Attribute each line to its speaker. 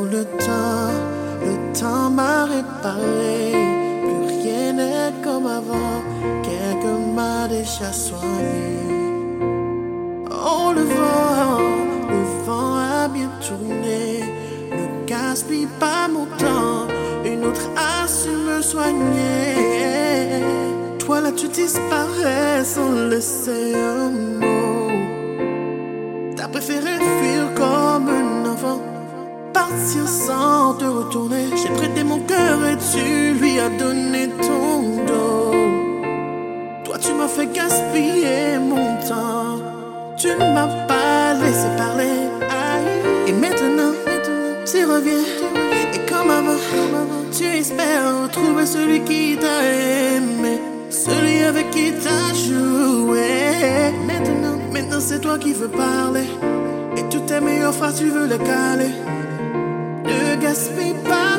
Speaker 1: Le temps, le temps m'a réparé. Plus rien n'est comme avant. Quelqu'un m'a déjà soigné. Oh, le vent, le vent a bien tourné. Ne gaspille pas mon temps. Une autre a su me soigner. Toi là, tu disparais sans laisser. Sans te retourner. J'ai prêté mon cœur et tu lui as donné ton dos. Toi, tu m'as fait gaspiller mon temps. Tu ne m'as pas laissé parler. Et maintenant, tu reviens. Et comme avant, tu espères retrouver celui qui t'a aimé. Celui avec qui t'as joué. Maintenant, maintenant c'est toi qui veux parler. Et toutes tes meilleures phrases, tu veux les caler. Ne gaspille pas